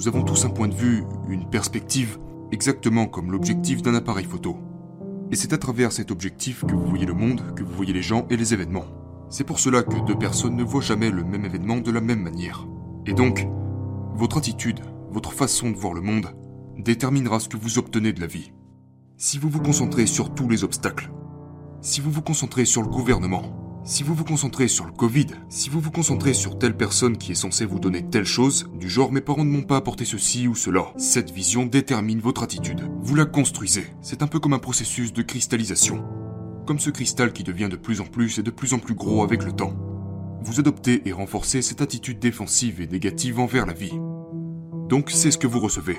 Nous avons tous un point de vue, une perspective, exactement comme l'objectif d'un appareil photo. Et c'est à travers cet objectif que vous voyez le monde, que vous voyez les gens et les événements. C'est pour cela que deux personnes ne voient jamais le même événement de la même manière. Et donc, votre attitude, votre façon de voir le monde, déterminera ce que vous obtenez de la vie. Si vous vous concentrez sur tous les obstacles, si vous vous concentrez sur le gouvernement, si vous vous concentrez sur le Covid, si vous vous concentrez sur telle personne qui est censée vous donner telle chose, du genre mes parents ne m'ont pas apporté ceci ou cela, cette vision détermine votre attitude. Vous la construisez. C'est un peu comme un processus de cristallisation. Comme ce cristal qui devient de plus en plus et de plus en plus gros avec le temps. Vous adoptez et renforcez cette attitude défensive et négative envers la vie. Donc c'est ce que vous recevez.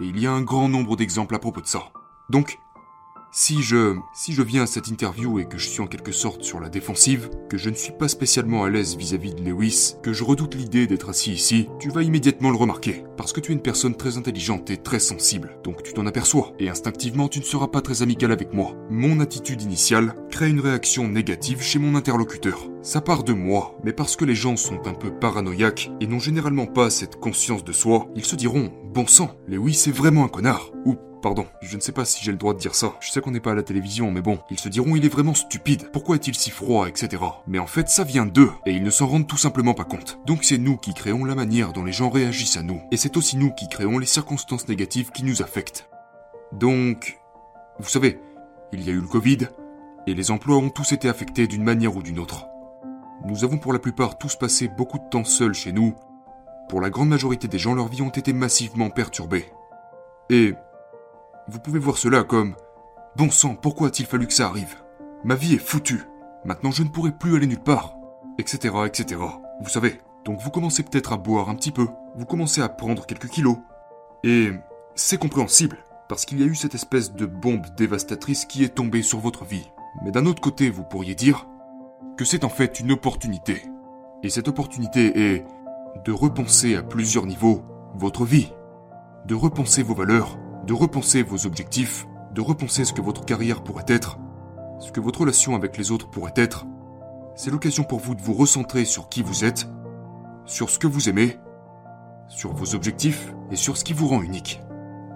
Et il y a un grand nombre d'exemples à propos de ça. Donc, si je, si je viens à cette interview et que je suis en quelque sorte sur la défensive, que je ne suis pas spécialement à l'aise vis-à-vis de Lewis, que je redoute l'idée d'être assis ici, tu vas immédiatement le remarquer. Parce que tu es une personne très intelligente et très sensible. Donc tu t'en aperçois. Et instinctivement, tu ne seras pas très amical avec moi. Mon attitude initiale crée une réaction négative chez mon interlocuteur. Ça part de moi, mais parce que les gens sont un peu paranoïaques et n'ont généralement pas cette conscience de soi, ils se diront Bon sang, Lewis est vraiment un connard. Ou Pardon, je ne sais pas si j'ai le droit de dire ça. Je sais qu'on n'est pas à la télévision, mais bon, ils se diront il est vraiment stupide. Pourquoi est-il si froid, etc. Mais en fait, ça vient d'eux, et ils ne s'en rendent tout simplement pas compte. Donc c'est nous qui créons la manière dont les gens réagissent à nous, et c'est aussi nous qui créons les circonstances négatives qui nous affectent. Donc, vous savez, il y a eu le Covid, et les emplois ont tous été affectés d'une manière ou d'une autre. Nous avons pour la plupart tous passé beaucoup de temps seuls chez nous. Pour la grande majorité des gens, leurs vies ont été massivement perturbées. Et vous pouvez voir cela comme Bon sang, pourquoi a-t-il fallu que ça arrive? Ma vie est foutue. Maintenant je ne pourrai plus aller nulle part. Etc. etc. Vous savez. Donc vous commencez peut-être à boire un petit peu. Vous commencez à prendre quelques kilos. Et c'est compréhensible. Parce qu'il y a eu cette espèce de bombe dévastatrice qui est tombée sur votre vie. Mais d'un autre côté, vous pourriez dire que c'est en fait une opportunité. Et cette opportunité est de repenser à plusieurs niveaux votre vie, de repenser vos valeurs, de repenser vos objectifs, de repenser ce que votre carrière pourrait être, ce que votre relation avec les autres pourrait être. C'est l'occasion pour vous de vous recentrer sur qui vous êtes, sur ce que vous aimez, sur vos objectifs et sur ce qui vous rend unique.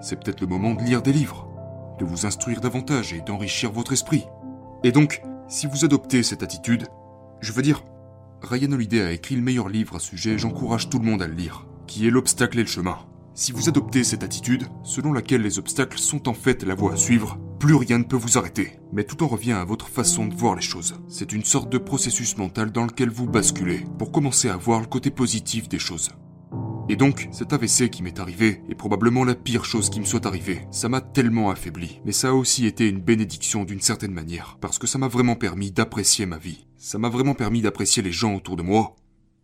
C'est peut-être le moment de lire des livres, de vous instruire davantage et d'enrichir votre esprit. Et donc, si vous adoptez cette attitude, je veux dire, Ryan Holiday a écrit le meilleur livre à ce sujet, j'encourage tout le monde à le lire, qui est L'obstacle et le chemin. Si vous adoptez cette attitude, selon laquelle les obstacles sont en fait la voie à suivre, plus rien ne peut vous arrêter. Mais tout en revient à votre façon de voir les choses. C'est une sorte de processus mental dans lequel vous basculez pour commencer à voir le côté positif des choses. Et donc, cet AVC qui m'est arrivé est probablement la pire chose qui me soit arrivée. Ça m'a tellement affaibli. Mais ça a aussi été une bénédiction d'une certaine manière. Parce que ça m'a vraiment permis d'apprécier ma vie. Ça m'a vraiment permis d'apprécier les gens autour de moi.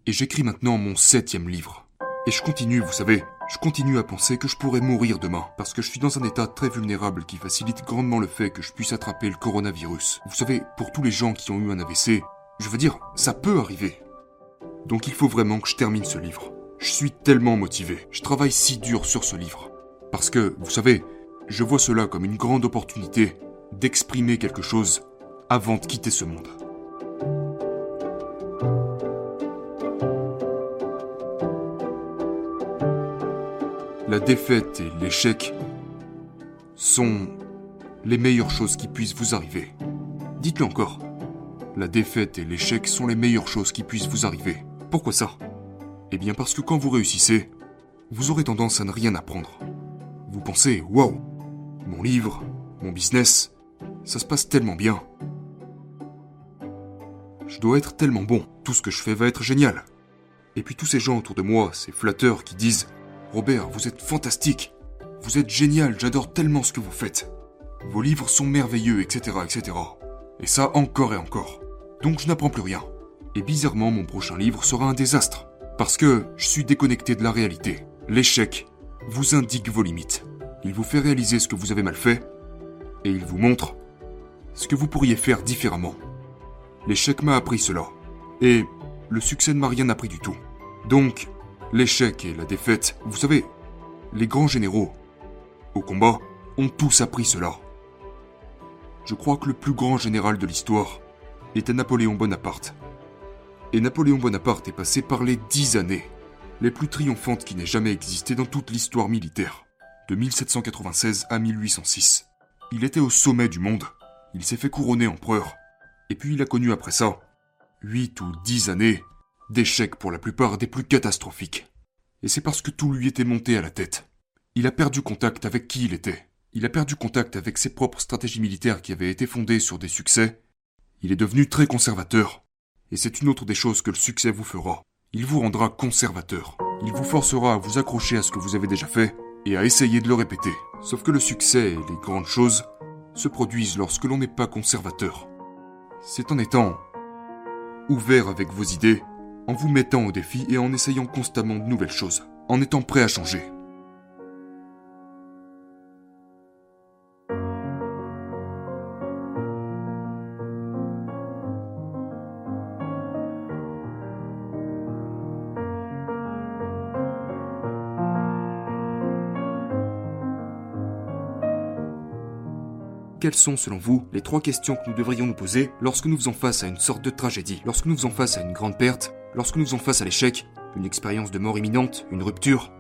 Et j'écris maintenant mon septième livre. Et je continue, vous savez, je continue à penser que je pourrais mourir demain, parce que je suis dans un état très vulnérable qui facilite grandement le fait que je puisse attraper le coronavirus. Vous savez, pour tous les gens qui ont eu un AVC, je veux dire, ça peut arriver. Donc il faut vraiment que je termine ce livre. Je suis tellement motivé, je travaille si dur sur ce livre. Parce que, vous savez, je vois cela comme une grande opportunité d'exprimer quelque chose avant de quitter ce monde. La défaite et l'échec sont les meilleures choses qui puissent vous arriver. Dites-le encore. La défaite et l'échec sont les meilleures choses qui puissent vous arriver. Pourquoi ça? Eh bien parce que quand vous réussissez, vous aurez tendance à ne rien apprendre. Vous pensez, waouh, mon livre, mon business, ça se passe tellement bien. Je dois être tellement bon, tout ce que je fais va être génial. Et puis tous ces gens autour de moi, ces flatteurs qui disent Robert, vous êtes fantastique. Vous êtes génial, j'adore tellement ce que vous faites. Vos livres sont merveilleux, etc., etc. Et ça encore et encore. Donc je n'apprends plus rien. Et bizarrement, mon prochain livre sera un désastre. Parce que je suis déconnecté de la réalité. L'échec vous indique vos limites. Il vous fait réaliser ce que vous avez mal fait. Et il vous montre ce que vous pourriez faire différemment. L'échec m'a appris cela. Et le succès ne m'a rien appris du tout. Donc, L'échec et la défaite, vous savez, les grands généraux, au combat, ont tous appris cela. Je crois que le plus grand général de l'histoire était Napoléon Bonaparte. Et Napoléon Bonaparte est passé par les dix années les plus triomphantes qui n'aient jamais existé dans toute l'histoire militaire, de 1796 à 1806. Il était au sommet du monde, il s'est fait couronner empereur, et puis il a connu après ça, 8 ou 10 années, d'échecs pour la plupart des plus catastrophiques. Et c'est parce que tout lui était monté à la tête. Il a perdu contact avec qui il était. Il a perdu contact avec ses propres stratégies militaires qui avaient été fondées sur des succès. Il est devenu très conservateur. Et c'est une autre des choses que le succès vous fera. Il vous rendra conservateur. Il vous forcera à vous accrocher à ce que vous avez déjà fait et à essayer de le répéter. Sauf que le succès et les grandes choses se produisent lorsque l'on n'est pas conservateur. C'est en étant ouvert avec vos idées, en vous mettant au défi et en essayant constamment de nouvelles choses, en étant prêt à changer. Quelles sont, selon vous, les trois questions que nous devrions nous poser lorsque nous faisons face à une sorte de tragédie, lorsque nous faisons face à une grande perte, lorsque nous faisons face à l'échec, une expérience de mort imminente, une rupture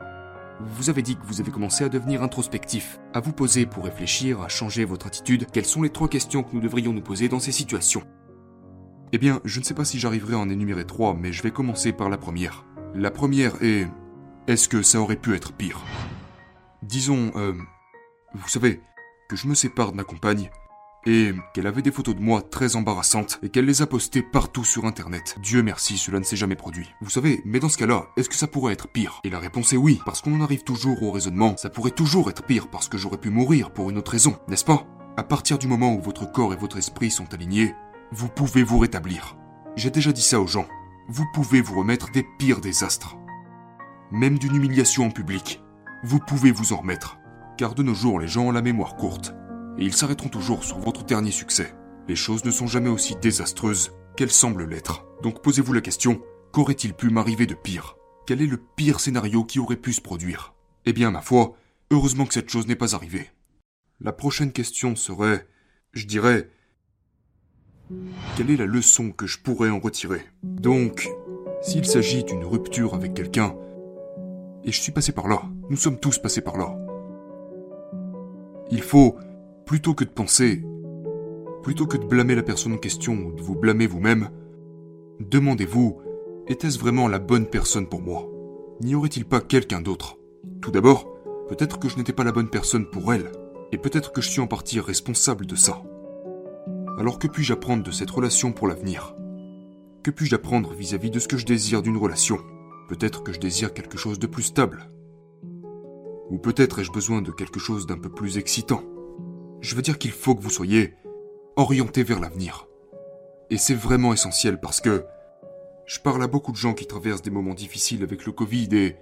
Vous avez dit que vous avez commencé à devenir introspectif, à vous poser pour réfléchir, à changer votre attitude. Quelles sont les trois questions que nous devrions nous poser dans ces situations? Eh bien, je ne sais pas si j'arriverai à en énumérer trois, mais je vais commencer par la première. La première est... Est-ce que ça aurait pu être pire? Disons, euh... Vous savez, que je me sépare de ma compagne et qu'elle avait des photos de moi très embarrassantes et qu'elle les a postées partout sur internet. Dieu merci, cela ne s'est jamais produit. Vous savez, mais dans ce cas-là, est-ce que ça pourrait être pire? Et la réponse est oui, parce qu'on en arrive toujours au raisonnement, ça pourrait toujours être pire parce que j'aurais pu mourir pour une autre raison, n'est-ce pas? À partir du moment où votre corps et votre esprit sont alignés, vous pouvez vous rétablir. J'ai déjà dit ça aux gens. Vous pouvez vous remettre des pires désastres. Même d'une humiliation en public. Vous pouvez vous en remettre car de nos jours les gens ont la mémoire courte, et ils s'arrêteront toujours sur votre dernier succès. Les choses ne sont jamais aussi désastreuses qu'elles semblent l'être. Donc posez-vous la question, qu'aurait-il pu m'arriver de pire? Quel est le pire scénario qui aurait pu se produire? Eh bien, ma foi, heureusement que cette chose n'est pas arrivée. La prochaine question serait, je dirais, quelle est la leçon que je pourrais en retirer? Donc, s'il s'agit d'une rupture avec quelqu'un, et je suis passé par là, nous sommes tous passés par là, il faut, plutôt que de penser, plutôt que de blâmer la personne en question ou de vous blâmer vous-même, demandez-vous, était-ce vraiment la bonne personne pour moi? N'y aurait-il pas quelqu'un d'autre? Tout d'abord, peut-être que je n'étais pas la bonne personne pour elle, et peut-être que je suis en partie responsable de ça. Alors que puis-je apprendre de cette relation pour l'avenir? Que puis-je apprendre vis-à-vis de ce que je désire d'une relation? Peut-être que je désire quelque chose de plus stable, ou peut-être ai-je besoin de quelque chose d'un peu plus excitant. Je veux dire qu'il faut que vous soyez orienté vers l'avenir. Et c'est vraiment essentiel parce que je parle à beaucoup de gens qui traversent des moments difficiles avec le Covid et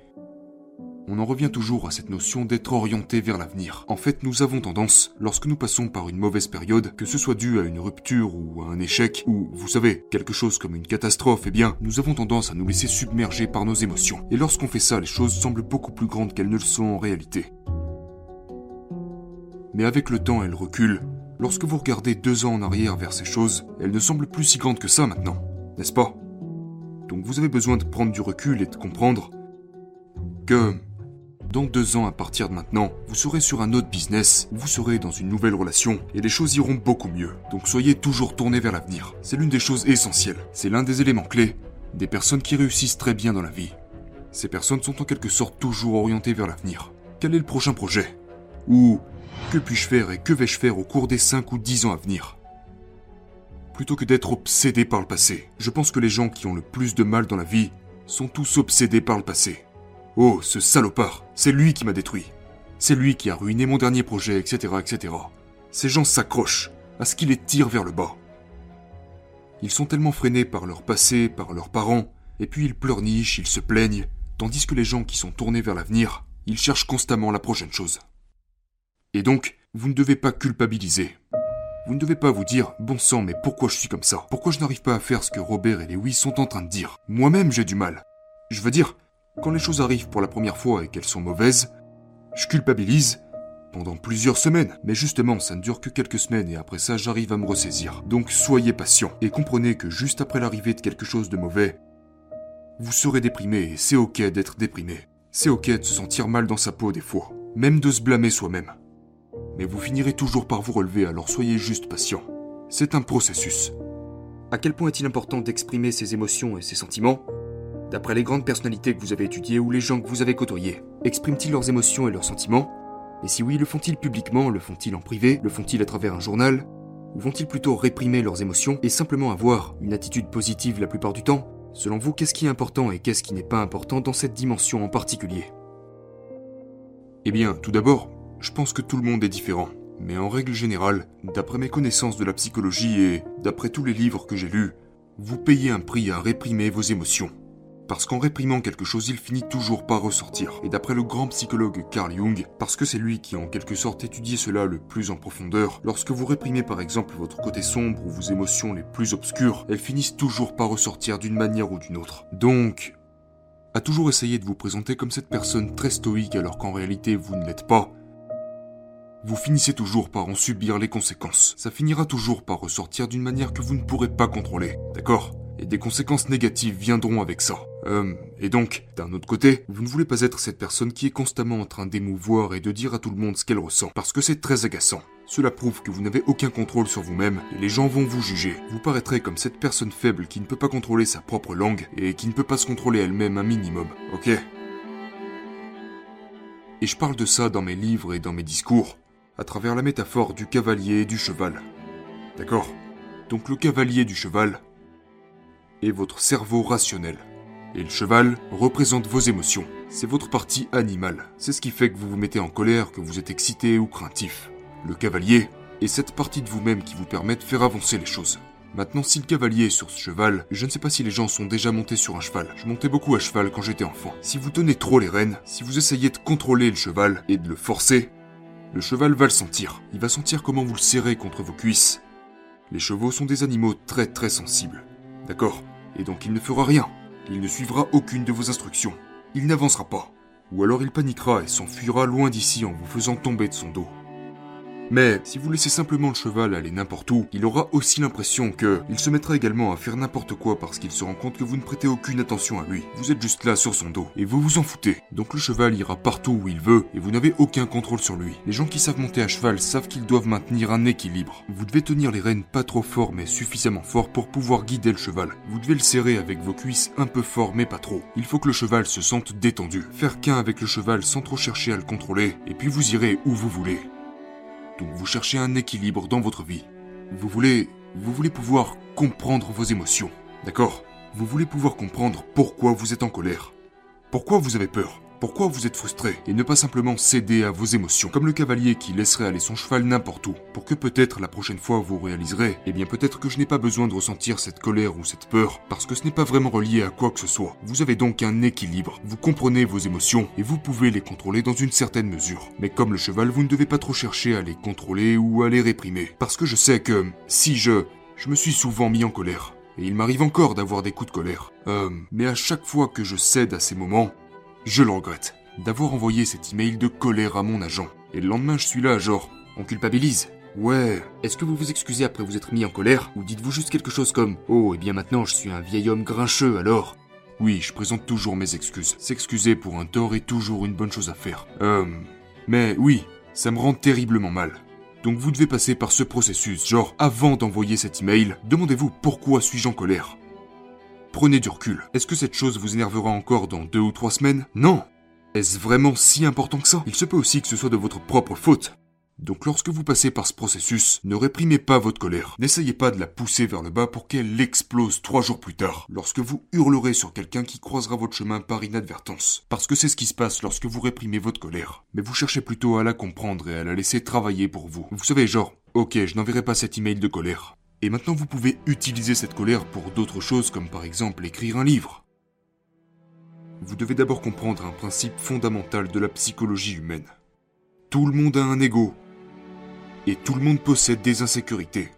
on en revient toujours à cette notion d'être orienté vers l'avenir. En fait, nous avons tendance, lorsque nous passons par une mauvaise période, que ce soit dû à une rupture ou à un échec, ou, vous savez, quelque chose comme une catastrophe, eh bien, nous avons tendance à nous laisser submerger par nos émotions. Et lorsqu'on fait ça, les choses semblent beaucoup plus grandes qu'elles ne le sont en réalité. Mais avec le temps, elles reculent. Lorsque vous regardez deux ans en arrière vers ces choses, elles ne semblent plus si grandes que ça maintenant, n'est-ce pas? Donc vous avez besoin de prendre du recul et de comprendre que dans deux ans à partir de maintenant, vous serez sur un autre business, vous serez dans une nouvelle relation, et les choses iront beaucoup mieux. Donc soyez toujours tourné vers l'avenir. C'est l'une des choses essentielles. C'est l'un des éléments clés des personnes qui réussissent très bien dans la vie. Ces personnes sont en quelque sorte toujours orientées vers l'avenir. Quel est le prochain projet? Ou que puis-je faire et que vais-je faire au cours des 5 ou 10 ans à venir? Plutôt que d'être obsédé par le passé, je pense que les gens qui ont le plus de mal dans la vie sont tous obsédés par le passé. Oh, ce salopard, c'est lui qui m'a détruit. C'est lui qui a ruiné mon dernier projet, etc., etc. Ces gens s'accrochent à ce qui les tire vers le bas. Ils sont tellement freinés par leur passé, par leurs parents, et puis ils pleurnichent, ils se plaignent, tandis que les gens qui sont tournés vers l'avenir, ils cherchent constamment la prochaine chose. Et donc, vous ne devez pas culpabiliser. Vous ne devez pas vous dire, bon sang, mais pourquoi je suis comme ça? Pourquoi je n'arrive pas à faire ce que Robert et Lewis sont en train de dire? Moi-même, j'ai du mal. Je veux dire, quand les choses arrivent pour la première fois et qu'elles sont mauvaises, je culpabilise pendant plusieurs semaines. Mais justement, ça ne dure que quelques semaines et après ça, j'arrive à me ressaisir. Donc soyez patient et comprenez que juste après l'arrivée de quelque chose de mauvais, Vous serez déprimé et c'est ok d'être déprimé. C'est ok de se sentir mal dans sa peau des fois, même de se blâmer soi-même. Mais vous finirez toujours par vous relever, alors soyez juste patient. C'est un processus. À quel point est-il important d'exprimer ses émotions et ses sentiments? D'après les grandes personnalités que vous avez étudiées ou les gens que vous avez côtoyés, expriment-ils leurs émotions et leurs sentiments? Et si oui, le font-ils publiquement Le font-ils en privé Le font-ils à travers un journal? Ou vont-ils plutôt réprimer leurs émotions et simplement avoir une attitude positive la plupart du temps? Selon vous, qu'est-ce qui est important et qu'est-ce qui n'est pas important dans cette dimension en particulier? Eh bien, tout d'abord, je pense que tout le monde est différent. Mais en règle générale, d'après mes connaissances de la psychologie et d'après tous les livres que j'ai lus, vous payez un prix à réprimer vos émotions. Parce qu'en réprimant quelque chose, il finit toujours par ressortir. Et d'après le grand psychologue Carl Jung, parce que c'est lui qui a en quelque sorte étudié cela le plus en profondeur, lorsque vous réprimez par exemple votre côté sombre ou vos émotions les plus obscures, elles finissent toujours par ressortir d'une manière ou d'une autre. Donc, à toujours essayer de vous présenter comme cette personne très stoïque alors qu'en réalité vous ne l'êtes pas, vous finissez toujours par en subir les conséquences. Ça finira toujours par ressortir d'une manière que vous ne pourrez pas contrôler, d'accord? Et des conséquences négatives viendront avec ça. Euh, et donc, d'un autre côté, vous ne voulez pas être cette personne qui est constamment en train d'émouvoir et de dire à tout le monde ce qu'elle ressent, parce que c'est très agaçant. Cela prouve que vous n'avez aucun contrôle sur vous-même et les gens vont vous juger. Vous paraîtrez comme cette personne faible qui ne peut pas contrôler sa propre langue et qui ne peut pas se contrôler elle-même un minimum, ok? Et je parle de ça dans mes livres et dans mes discours, à travers la métaphore du cavalier et du cheval. D'accord? Donc le cavalier du cheval est votre cerveau rationnel. Et le cheval représente vos émotions. C'est votre partie animale. C'est ce qui fait que vous vous mettez en colère, que vous êtes excité ou craintif. Le cavalier est cette partie de vous-même qui vous permet de faire avancer les choses. Maintenant, si le cavalier est sur ce cheval, je ne sais pas si les gens sont déjà montés sur un cheval. Je montais beaucoup à cheval quand j'étais enfant. Si vous tenez trop les rênes, si vous essayez de contrôler le cheval et de le forcer, le cheval va le sentir. Il va sentir comment vous le serrez contre vos cuisses. Les chevaux sont des animaux très très sensibles. D'accord? Et donc il ne fera rien. Il ne suivra aucune de vos instructions. Il n'avancera pas. Ou alors il paniquera et s'enfuira loin d'ici en vous faisant tomber de son dos. Mais si vous laissez simplement le cheval aller n'importe où, il aura aussi l'impression que il se mettra également à faire n'importe quoi parce qu'il se rend compte que vous ne prêtez aucune attention à lui. Vous êtes juste là sur son dos et vous vous en foutez. Donc le cheval ira partout où il veut et vous n'avez aucun contrôle sur lui. Les gens qui savent monter à cheval savent qu'ils doivent maintenir un équilibre. Vous devez tenir les rênes pas trop fort mais suffisamment fort pour pouvoir guider le cheval. Vous devez le serrer avec vos cuisses un peu fort mais pas trop. Il faut que le cheval se sente détendu. Faire qu'un avec le cheval sans trop chercher à le contrôler et puis vous irez où vous voulez. Donc vous cherchez un équilibre dans votre vie. Vous voulez, vous voulez pouvoir comprendre vos émotions, d'accord? Vous voulez pouvoir comprendre pourquoi vous êtes en colère, pourquoi vous avez peur, pourquoi vous êtes frustré et ne pas simplement céder à vos émotions, comme le cavalier qui laisserait aller son cheval n'importe où, pour que peut-être la prochaine fois vous réaliserez, eh bien peut-être que je n'ai pas besoin de ressentir cette colère ou cette peur, parce que ce n'est pas vraiment relié à quoi que ce soit. Vous avez donc un équilibre, vous comprenez vos émotions et vous pouvez les contrôler dans une certaine mesure. Mais comme le cheval, vous ne devez pas trop chercher à les contrôler ou à les réprimer, parce que je sais que si je... Je me suis souvent mis en colère. Et il m'arrive encore d'avoir des coups de colère. Euh, mais à chaque fois que je cède à ces moments, je le regrette d'avoir envoyé cet email de colère à mon agent. Et le lendemain, je suis là, genre, on culpabilise. Ouais, est-ce que vous vous excusez après vous être mis en colère Ou dites-vous juste quelque chose comme Oh, et eh bien maintenant je suis un vieil homme grincheux alors? Oui, je présente toujours mes excuses. S'excuser pour un tort est toujours une bonne chose à faire. Euh. Mais oui, ça me rend terriblement mal. Donc vous devez passer par ce processus, genre avant d'envoyer cet email, demandez-vous pourquoi suis-je en colère Prenez du recul. Est-ce que cette chose vous énervera encore dans deux ou trois semaines? Non. Est-ce vraiment si important que ça? Il se peut aussi que ce soit de votre propre faute. Donc lorsque vous passez par ce processus, ne réprimez pas votre colère. N'essayez pas de la pousser vers le bas pour qu'elle explose trois jours plus tard, lorsque vous hurlerez sur quelqu'un qui croisera votre chemin par inadvertance. Parce que c'est ce qui se passe lorsque vous réprimez votre colère. Mais vous cherchez plutôt à la comprendre et à la laisser travailler pour vous. Vous savez, genre, ok, je n'enverrai pas cet email de colère. Et maintenant vous pouvez utiliser cette colère pour d'autres choses comme par exemple écrire un livre. Vous devez d'abord comprendre un principe fondamental de la psychologie humaine. Tout le monde a un ego. Et tout le monde possède des insécurités.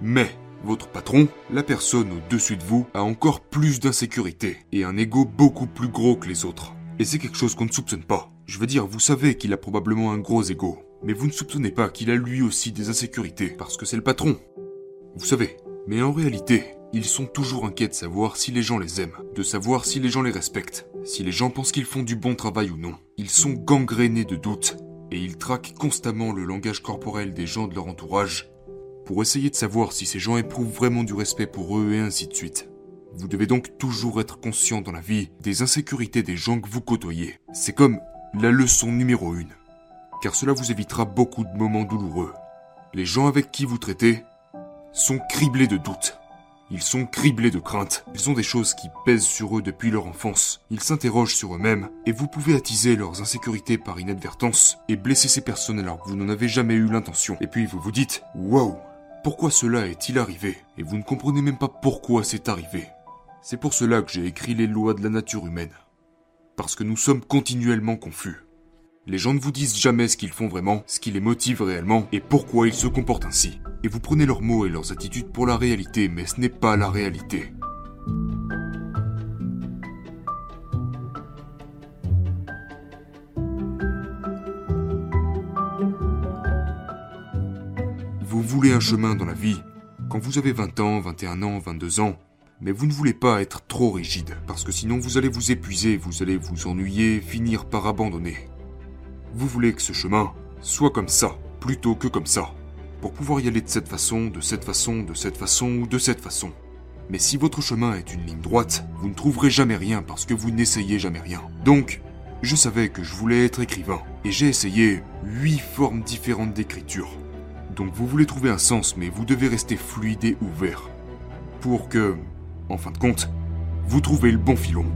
Mais votre patron, la personne au-dessus de vous, a encore plus d'insécurités et un ego beaucoup plus gros que les autres. Et c'est quelque chose qu'on ne soupçonne pas. Je veux dire, vous savez qu'il a probablement un gros ego. Mais vous ne soupçonnez pas qu'il a lui aussi des insécurités, parce que c'est le patron. Vous savez, mais en réalité, Ils sont toujours inquiets de savoir si les gens les aiment, de savoir si les gens les respectent, si les gens pensent qu'ils font du bon travail ou non. Ils sont gangrénés de doutes, et ils traquent constamment le langage corporel des gens de leur entourage pour essayer de savoir si ces gens éprouvent vraiment du respect pour eux et ainsi de suite. Vous devez donc toujours être conscient dans la vie des insécurités des gens que vous côtoyez. C'est comme la leçon numéro une. Car cela vous évitera beaucoup de moments douloureux. Les gens avec qui vous traitez sont criblés de doutes. Ils sont criblés de craintes. Ils ont des choses qui pèsent sur eux depuis leur enfance. Ils s'interrogent sur eux-mêmes et vous pouvez attiser leurs insécurités par inadvertance et blesser ces personnes alors que vous n'en avez jamais eu l'intention. Et puis vous vous dites, wow, pourquoi cela est-il arrivé? Et vous ne comprenez même pas pourquoi c'est arrivé. C'est pour cela que j'ai écrit les lois de la nature humaine. Parce que nous sommes continuellement confus. Les gens ne vous disent jamais ce qu'ils font vraiment, ce qui les motive réellement et pourquoi ils se comportent ainsi. Et vous prenez leurs mots et leurs attitudes pour la réalité, mais ce n'est pas la réalité. Vous voulez un chemin dans la vie. Quand vous avez 20 ans, 21 ans, 22 ans, mais vous ne voulez pas être trop rigide, parce que sinon vous allez vous épuiser, vous allez vous ennuyer, finir par abandonner. Vous voulez que ce chemin soit comme ça, plutôt que comme ça, pour pouvoir y aller de cette façon, de cette façon, de cette façon ou de cette façon. Mais si votre chemin est une ligne droite, vous ne trouverez jamais rien parce que vous n'essayez jamais rien. Donc, je savais que je voulais être écrivain, et j'ai essayé huit formes différentes d'écriture. Donc vous voulez trouver un sens, mais vous devez rester fluide et ouvert. Pour que, en fin de compte, vous trouvez le bon filon.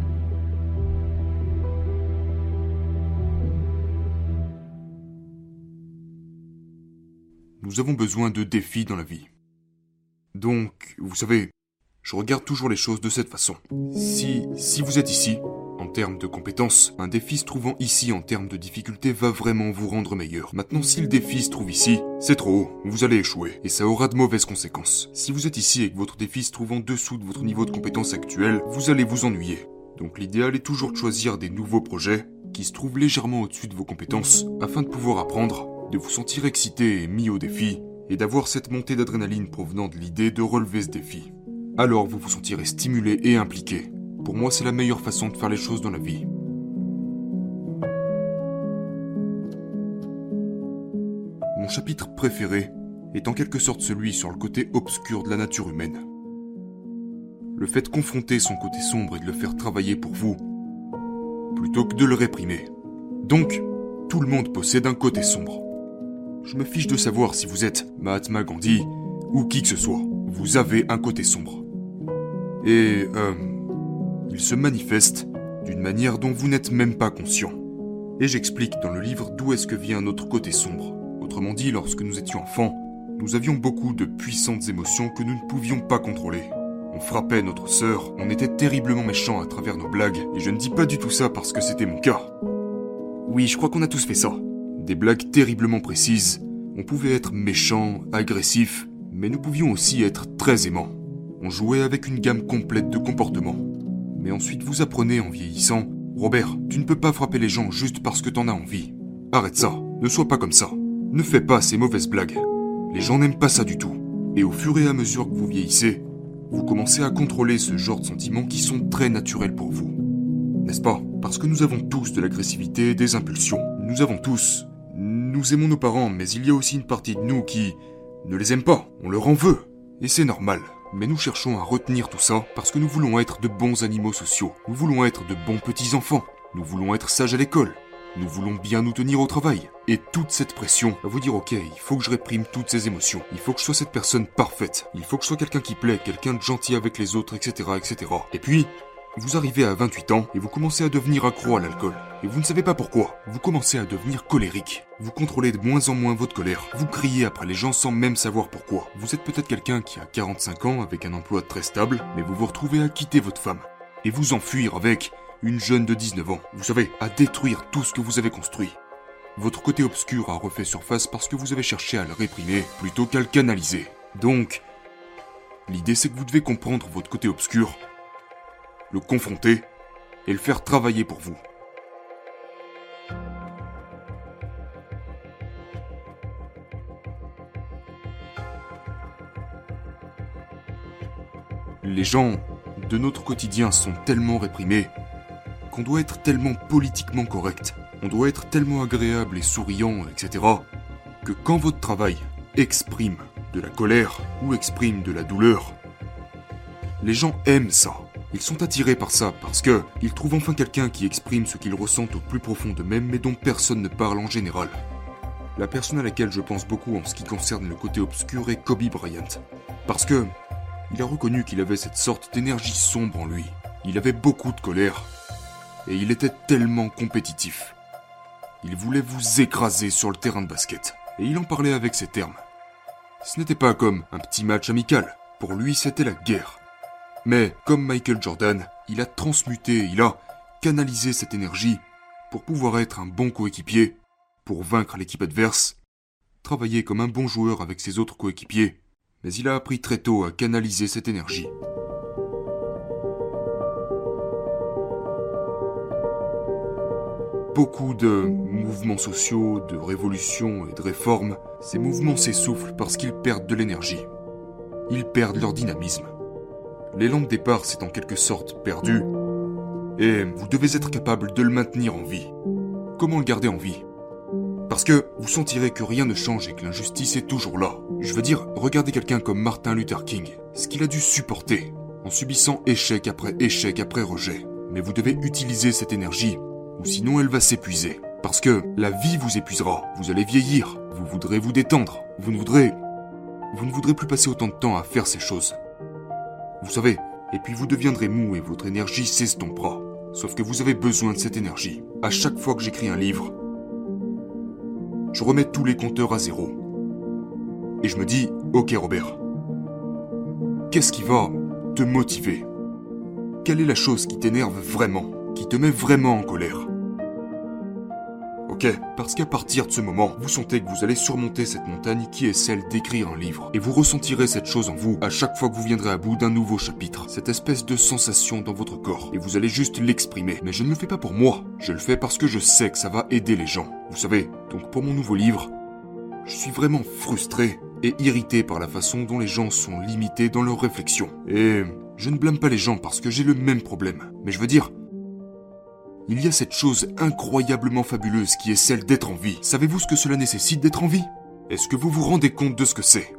Nous avons besoin de défis dans la vie. Donc, vous savez, je regarde toujours les choses de cette façon. Si, si vous êtes ici, en termes de compétences, un défi se trouvant ici en termes de difficulté va vraiment vous rendre meilleur. Maintenant, si le défi se trouve ici, c'est trop haut, vous allez échouer, et ça aura de mauvaises conséquences. Si vous êtes ici et que votre défi se trouve en dessous de votre niveau de compétence actuel, vous allez vous ennuyer. Donc l'idéal est toujours de choisir des nouveaux projets qui se trouvent légèrement au-dessus de vos compétences, afin de pouvoir apprendre, de vous sentir excité et mis au défi, et d'avoir cette montée d'adrénaline provenant de l'idée de relever ce défi. Alors vous vous sentirez stimulé et impliqué. Pour moi, c'est la meilleure façon de faire les choses dans la vie. Mon chapitre préféré est en quelque sorte celui sur le côté obscur de la nature humaine. Le fait de confronter son côté sombre et de le faire travailler pour vous, plutôt que de le réprimer. Donc, tout le monde possède un côté sombre. Je me fiche de savoir si vous êtes Mahatma Gandhi ou qui que ce soit. Vous avez un côté sombre. Et, euh, il se manifeste d'une manière dont vous n'êtes même pas conscient. Et j'explique dans le livre d'où est-ce que vient notre côté sombre. Autrement dit, lorsque nous étions enfants, nous avions beaucoup de puissantes émotions que nous ne pouvions pas contrôler. On frappait notre sœur, on était terriblement méchants à travers nos blagues, et je ne dis pas du tout ça parce que c'était mon cas. Oui, je crois qu'on a tous fait ça. Des blagues terriblement précises. On pouvait être méchant, agressif, mais nous pouvions aussi être très aimants. On jouait avec une gamme complète de comportements. Mais ensuite vous apprenez en vieillissant, Robert, tu ne peux pas frapper les gens juste parce que t'en as envie. Arrête ça, ne sois pas comme ça. Ne fais pas ces mauvaises blagues. Les gens n'aiment pas ça du tout. Et au fur et à mesure que vous vieillissez, vous commencez à contrôler ce genre de sentiments qui sont très naturels pour vous. N'est-ce pas? Parce que nous avons tous de l'agressivité des impulsions. Nous avons tous. Nous aimons nos parents, mais il y a aussi une partie de nous qui ne les aime pas. On leur en veut. Et c'est normal. Mais nous cherchons à retenir tout ça parce que nous voulons être de bons animaux sociaux. Nous voulons être de bons petits-enfants. Nous voulons être sages à l'école. Nous voulons bien nous tenir au travail. Et toute cette pression va vous dire ok, il faut que je réprime toutes ces émotions. Il faut que je sois cette personne parfaite. Il faut que je sois quelqu'un qui plaît, quelqu'un de gentil avec les autres, etc., etc. Et puis, vous arrivez à 28 ans et vous commencez à devenir accro à l'alcool. Et vous ne savez pas pourquoi. Vous commencez à devenir colérique. Vous contrôlez de moins en moins votre colère. Vous criez après les gens sans même savoir pourquoi. Vous êtes peut-être quelqu'un qui a 45 ans avec un emploi très stable, mais vous vous retrouvez à quitter votre femme. Et vous enfuir avec une jeune de 19 ans. Vous savez, à détruire tout ce que vous avez construit. Votre côté obscur a refait surface parce que vous avez cherché à le réprimer plutôt qu'à le canaliser. Donc, l'idée c'est que vous devez comprendre votre côté obscur le confronter et le faire travailler pour vous. Les gens de notre quotidien sont tellement réprimés qu'on doit être tellement politiquement correct, on doit être tellement agréable et souriant, etc., que quand votre travail exprime de la colère ou exprime de la douleur, les gens aiment ça. Ils sont attirés par ça parce que ils trouvent enfin quelqu'un qui exprime ce qu'ils ressentent au plus profond d'eux-mêmes mais dont personne ne parle en général. La personne à laquelle je pense beaucoup en ce qui concerne le côté obscur est Kobe Bryant. Parce que il a reconnu qu'il avait cette sorte d'énergie sombre en lui. Il avait beaucoup de colère. Et il était tellement compétitif. Il voulait vous écraser sur le terrain de basket. Et il en parlait avec ces termes. Ce n'était pas comme un petit match amical. Pour lui, c'était la guerre. Mais, comme Michael Jordan, il a transmuté, il a canalisé cette énergie pour pouvoir être un bon coéquipier, pour vaincre l'équipe adverse, travailler comme un bon joueur avec ses autres coéquipiers, mais il a appris très tôt à canaliser cette énergie. Beaucoup de mouvements sociaux, de révolutions et de réformes, ces mouvements s'essoufflent parce qu'ils perdent de l'énergie. Ils perdent leur dynamisme. L'élan de départ s'est en quelque sorte perdu, et vous devez être capable de le maintenir en vie. Comment le garder en vie? Parce que vous sentirez que rien ne change et que l'injustice est toujours là. Je veux dire, regardez quelqu'un comme Martin Luther King, ce qu'il a dû supporter, en subissant échec après échec après rejet. Mais vous devez utiliser cette énergie, ou sinon elle va s'épuiser. Parce que la vie vous épuisera, vous allez vieillir, vous voudrez vous détendre, vous ne voudrez... Vous ne voudrez plus passer autant de temps à faire ces choses. Vous savez, et puis vous deviendrez mou et votre énergie s'estompera. Sauf que vous avez besoin de cette énergie. À chaque fois que j'écris un livre, je remets tous les compteurs à zéro. Et je me dis, ok Robert, qu'est-ce qui va te motiver? Quelle est la chose qui t'énerve vraiment, qui te met vraiment en colère? Parce qu'à partir de ce moment, vous sentez que vous allez surmonter cette montagne qui est celle d'écrire un livre. Et vous ressentirez cette chose en vous à chaque fois que vous viendrez à bout d'un nouveau chapitre. Cette espèce de sensation dans votre corps. Et vous allez juste l'exprimer. Mais je ne le fais pas pour moi. Je le fais parce que je sais que ça va aider les gens. Vous savez, donc pour mon nouveau livre, je suis vraiment frustré et irrité par la façon dont les gens sont limités dans leurs réflexions. Et je ne blâme pas les gens parce que j'ai le même problème. Mais je veux dire, il y a cette chose incroyablement fabuleuse qui est celle d'être en vie. Savez-vous ce que cela nécessite d'être en vie? Est-ce que vous vous rendez compte de ce que c'est?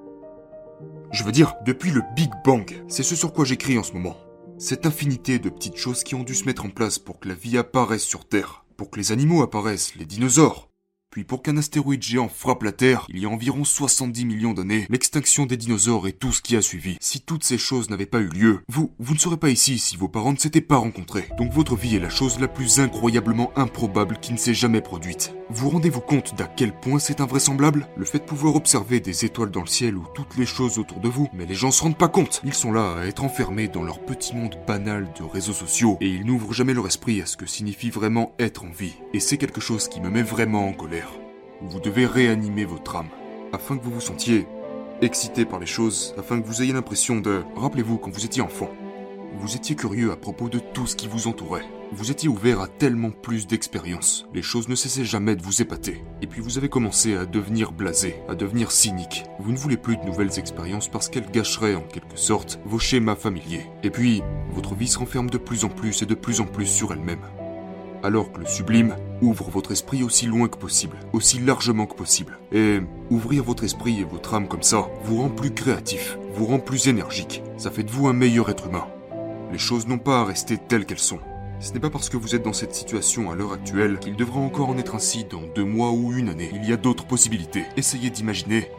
Je veux dire, depuis le Big Bang, c'est ce sur quoi j'écris en ce moment. Cette infinité de petites choses qui ont dû se mettre en place pour que la vie apparaisse sur Terre, pour que les animaux apparaissent, les dinosaures, puis pour qu'un astéroïde géant frappe la Terre, il y a environ 70 millions d'années, l'extinction des dinosaures et tout ce qui a suivi. Si toutes ces choses n'avaient pas eu lieu, vous, vous ne serez pas ici si vos parents ne s'étaient pas rencontrés. Donc votre vie est la chose la plus incroyablement improbable qui ne s'est jamais produite. Vous rendez-vous compte d'à quel point c'est invraisemblable? Le fait de pouvoir observer des étoiles dans le ciel ou toutes les choses autour de vous, mais les gens se rendent pas compte. Ils sont là à être enfermés dans leur petit monde banal de réseaux sociaux et ils n'ouvrent jamais leur esprit à ce que signifie vraiment être en vie. Et c'est quelque chose qui me met vraiment en colère. Vous devez réanimer votre âme, afin que vous vous sentiez excité par les choses, afin que vous ayez l'impression de... Rappelez-vous quand vous étiez enfant. Vous étiez curieux à propos de tout ce qui vous entourait. Vous étiez ouvert à tellement plus d'expériences. Les choses ne cessaient jamais de vous épater. Et puis vous avez commencé à devenir blasé, à devenir cynique. Vous ne voulez plus de nouvelles expériences parce qu'elles gâcheraient en quelque sorte vos schémas familiers. Et puis, votre vie se renferme de plus en plus et de plus en plus sur elle-même alors que le sublime ouvre votre esprit aussi loin que possible, aussi largement que possible. Et ouvrir votre esprit et votre âme comme ça vous rend plus créatif, vous rend plus énergique, ça fait de vous un meilleur être humain. Les choses n'ont pas à rester telles qu'elles sont. Ce n'est pas parce que vous êtes dans cette situation à l'heure actuelle qu'il devra encore en être ainsi dans deux mois ou une année. Il y a d'autres possibilités. Essayez d'imaginer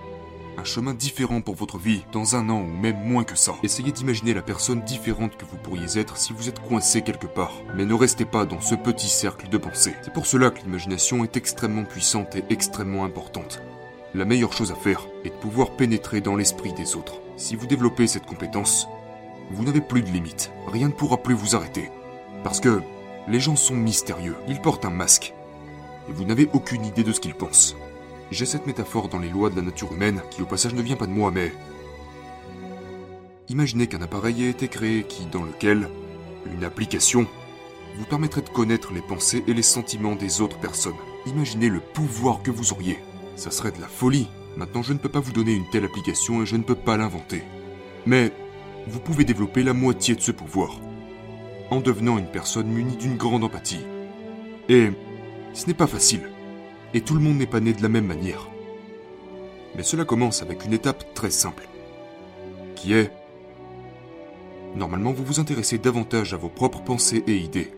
un chemin différent pour votre vie dans un an ou même moins que ça. Essayez d'imaginer la personne différente que vous pourriez être si vous êtes coincé quelque part. Mais ne restez pas dans ce petit cercle de pensée. C'est pour cela que l'imagination est extrêmement puissante et extrêmement importante. La meilleure chose à faire est de pouvoir pénétrer dans l'esprit des autres. Si vous développez cette compétence, vous n'avez plus de limites. Rien ne pourra plus vous arrêter. Parce que les gens sont mystérieux. Ils portent un masque. Et vous n'avez aucune idée de ce qu'ils pensent. J'ai cette métaphore dans les lois de la nature humaine, qui au passage ne vient pas de moi, mais... Imaginez qu'un appareil ait été créé qui, dans lequel, une application, vous permettrait de connaître les pensées et les sentiments des autres personnes. Imaginez le pouvoir que vous auriez. Ça serait de la folie. Maintenant, je ne peux pas vous donner une telle application et je ne peux pas l'inventer. Mais vous pouvez développer la moitié de ce pouvoir, en devenant une personne munie d'une grande empathie. Et ce n'est pas facile, et tout le monde n'est pas né de la même manière. Mais cela commence avec une étape très simple, qui est... Normalement, vous vous intéressez davantage à vos propres pensées et idées.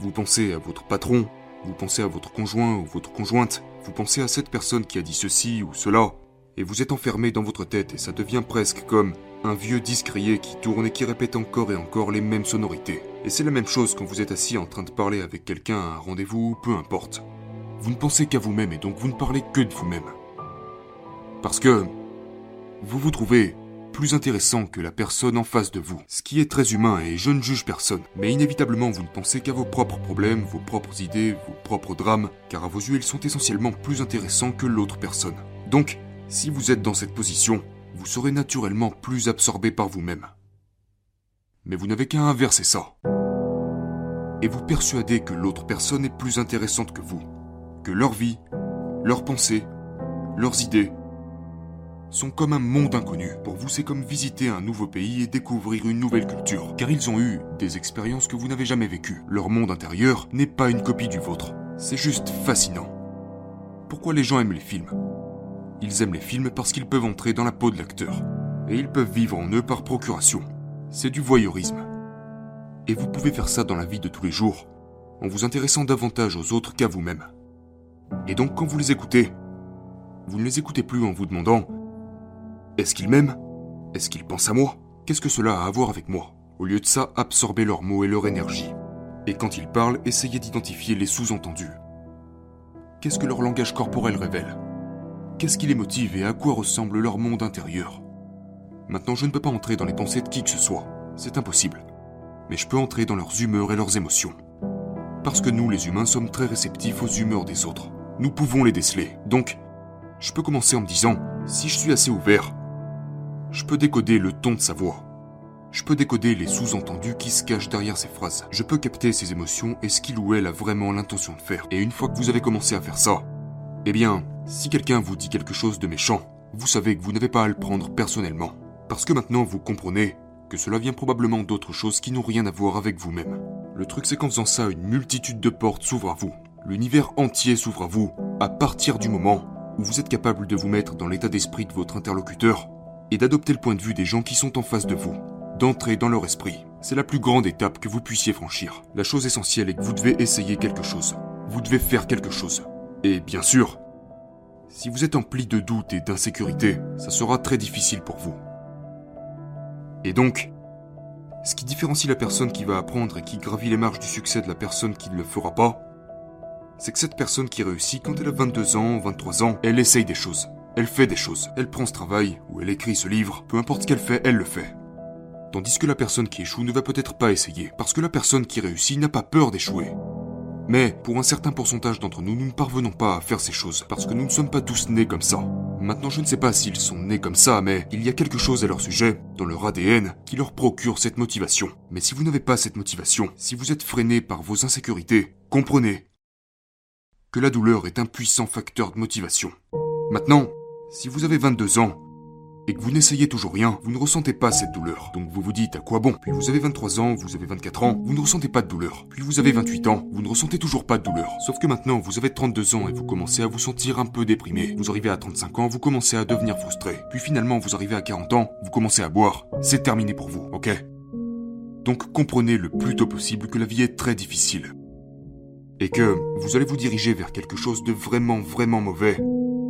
Vous pensez à votre patron, vous pensez à votre conjoint ou votre conjointe, vous pensez à cette personne qui a dit ceci ou cela, et vous êtes enfermé dans votre tête et ça devient presque comme un vieux rayé qui tourne et qui répète encore et encore les mêmes sonorités. Et c'est la même chose quand vous êtes assis en train de parler avec quelqu'un à un rendez-vous, peu importe. Vous ne pensez qu'à vous-même et donc vous ne parlez que de vous-même. Parce que vous vous trouvez plus intéressant que la personne en face de vous, ce qui est très humain et je ne juge personne. Mais inévitablement, vous ne pensez qu'à vos propres problèmes, vos propres idées, vos propres drames, car à vos yeux, ils sont essentiellement plus intéressants que l'autre personne. Donc, si vous êtes dans cette position, vous serez naturellement plus absorbé par vous-même. Mais vous n'avez qu'à inverser ça. Et vous persuadez que l'autre personne est plus intéressante que vous, que leur vie, leurs pensées, leurs idées, sont comme un monde inconnu. Pour vous, c'est comme visiter un nouveau pays et découvrir une nouvelle culture, car ils ont eu des expériences que vous n'avez jamais vécues. Leur monde intérieur n'est pas une copie du vôtre. C'est juste fascinant. Pourquoi les gens aiment les films? Ils aiment les films parce qu'ils peuvent entrer dans la peau de l'acteur, et ils peuvent vivre en eux par procuration. C'est du voyeurisme. Et vous pouvez faire ça dans la vie de tous les jours, en vous intéressant davantage aux autres qu'à vous-même. Et donc quand vous les écoutez, vous ne les écoutez plus en vous demandant est-ce qu'ils m'aiment? Est-ce qu'ils pensent à moi? Qu'est-ce que cela a à voir avec moi? Au lieu de ça, absorbez leurs mots et leur énergie. Et quand ils parlent, essayez d'identifier les sous-entendus. Qu'est-ce que leur langage corporel révèle? Qu'est-ce qui les motive et à quoi ressemble leur monde intérieur Maintenant, je ne peux pas entrer dans les pensées de qui que ce soit. C'est impossible. Mais je peux entrer dans leurs humeurs et leurs émotions. Parce que nous, les humains, sommes très réceptifs aux humeurs des autres. Nous pouvons les déceler. Donc, je peux commencer en me disant, si je suis assez ouvert, je peux décoder le ton de sa voix. Je peux décoder les sous-entendus qui se cachent derrière ses phrases. Je peux capter ses émotions et ce qu'il ou elle a vraiment l'intention de faire. Et une fois que vous avez commencé à faire ça, eh bien, si quelqu'un vous dit quelque chose de méchant, vous savez que vous n'avez pas à le prendre personnellement. Parce que maintenant vous comprenez que cela vient probablement d'autres choses qui n'ont rien à voir avec vous-même. Le truc c'est qu'en faisant ça, une multitude de portes s'ouvrent à vous. L'univers entier s'ouvre à vous à partir du moment où vous êtes capable de vous mettre dans l'état d'esprit de votre interlocuteur et d'adopter le point de vue des gens qui sont en face de vous, d'entrer dans leur esprit. C'est la plus grande étape que vous puissiez franchir. La chose essentielle est que vous devez essayer quelque chose. Vous devez faire quelque chose. Et bien sûr, si vous êtes empli de doutes et d'insécurité, ça sera très difficile pour vous. Et donc, ce qui différencie la personne qui va apprendre et qui gravit les marches du succès de la personne qui ne le fera pas, c'est que cette personne qui réussit quand elle a 22 ans, 23 ans, elle essaye des choses. Elle fait des choses. Elle prend ce travail, ou elle écrit ce livre. Peu importe ce qu'elle fait, elle le fait. Tandis que la personne qui échoue ne va peut-être pas essayer, parce que la personne qui réussit n'a pas peur d'échouer. Mais, pour un certain pourcentage d'entre nous, nous ne parvenons pas à faire ces choses, parce que nous ne sommes pas tous nés comme ça. Maintenant, je ne sais pas s'ils sont nés comme ça, mais il y a quelque chose à leur sujet, dans leur ADN, qui leur procure cette motivation. Mais si vous n'avez pas cette motivation, si vous êtes freiné par vos insécurités, comprenez que la douleur est un puissant facteur de motivation. Maintenant, si vous avez 22 ans et que vous n'essayez toujours rien, vous ne ressentez pas cette douleur. Donc vous vous dites à quoi bon? Puis vous avez 23 ans, vous avez 24 ans, vous ne ressentez pas de douleur. Puis vous avez 28 ans, vous ne ressentez toujours pas de douleur. Sauf que maintenant, vous avez 32 ans et vous commencez à vous sentir un peu déprimé. Vous arrivez à 35 ans, vous commencez à devenir frustré. Puis finalement, vous arrivez à 40 ans, vous commencez à boire. C'est terminé pour vous, ok? Donc comprenez le plus tôt possible que la vie est très difficile. Et que vous allez vous diriger vers quelque chose de vraiment, vraiment mauvais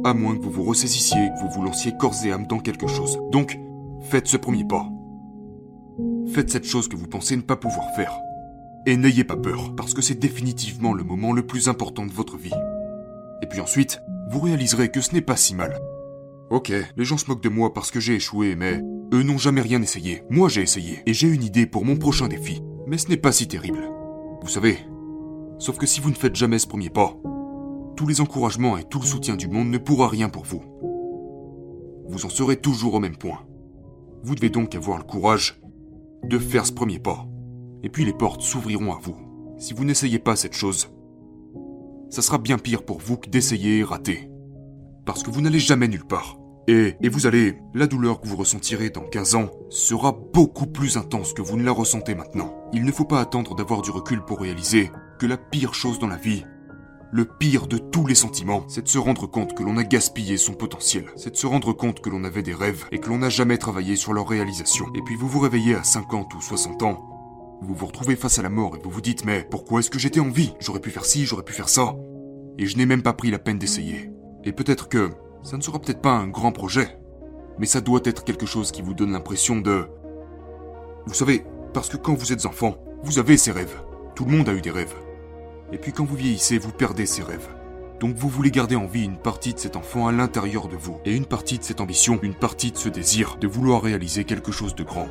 à moins que vous vous ressaisissiez, que vous vous lanciez corps et âme dans quelque chose. Donc, faites ce premier pas. Faites cette chose que vous pensez ne pas pouvoir faire. Et n'ayez pas peur, parce que c'est définitivement le moment le plus important de votre vie. Et puis ensuite, vous réaliserez que ce n'est pas si mal. Ok, les gens se moquent de moi parce que j'ai échoué, mais eux n'ont jamais rien essayé. Moi j'ai essayé, et j'ai une idée pour mon prochain défi. Mais ce n'est pas si terrible. Vous savez, sauf que si vous ne faites jamais ce premier pas, tous les encouragements et tout le soutien du monde ne pourra rien pour vous. Vous en serez toujours au même point. Vous devez donc avoir le courage de faire ce premier pas. Et puis les portes s'ouvriront à vous. Si vous n'essayez pas cette chose, ça sera bien pire pour vous que d'essayer et rater. Parce que vous n'allez jamais nulle part. Et, et vous allez, la douleur que vous ressentirez dans 15 ans sera beaucoup plus intense que vous ne la ressentez maintenant. Il ne faut pas attendre d'avoir du recul pour réaliser que la pire chose dans la vie, le pire de tous les sentiments, c'est de se rendre compte que l'on a gaspillé son potentiel. C'est de se rendre compte que l'on avait des rêves et que l'on n'a jamais travaillé sur leur réalisation. Et puis vous vous réveillez à 50 ou 60 ans. Vous vous retrouvez face à la mort et vous vous dites mais pourquoi est-ce que j'étais en vie? J'aurais pu faire ci, j'aurais pu faire ça. Et je n'ai même pas pris la peine d'essayer. Et peut-être que ça ne sera peut-être pas un grand projet, mais ça doit être quelque chose qui vous donne l'impression de... Vous savez, parce que quand vous êtes enfant, vous avez ces rêves. Tout le monde a eu des rêves. Et puis quand vous vieillissez, vous perdez ces rêves. Donc vous voulez garder en vie une partie de cet enfant à l'intérieur de vous, et une partie de cette ambition, une partie de ce désir de vouloir réaliser quelque chose de grand.